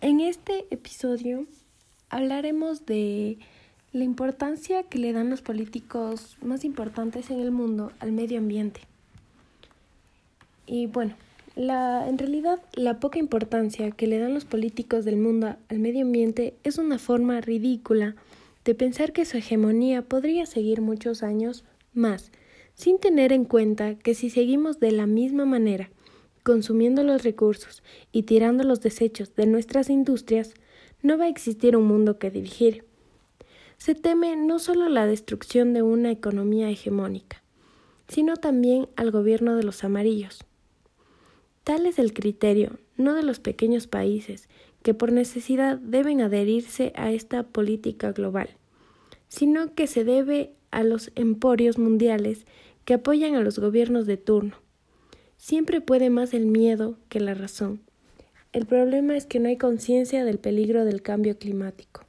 En este episodio hablaremos de la importancia que le dan los políticos más importantes en el mundo al medio ambiente. Y bueno, la, en realidad la poca importancia que le dan los políticos del mundo al medio ambiente es una forma ridícula de pensar que su hegemonía podría seguir muchos años más, sin tener en cuenta que si seguimos de la misma manera, consumiendo los recursos y tirando los desechos de nuestras industrias, no va a existir un mundo que dirigir. Se teme no solo la destrucción de una economía hegemónica, sino también al gobierno de los amarillos. Tal es el criterio, no de los pequeños países, que por necesidad deben adherirse a esta política global, sino que se debe a los emporios mundiales que apoyan a los gobiernos de turno Siempre puede más el miedo que la razón. El problema es que no hay conciencia del peligro del cambio climático.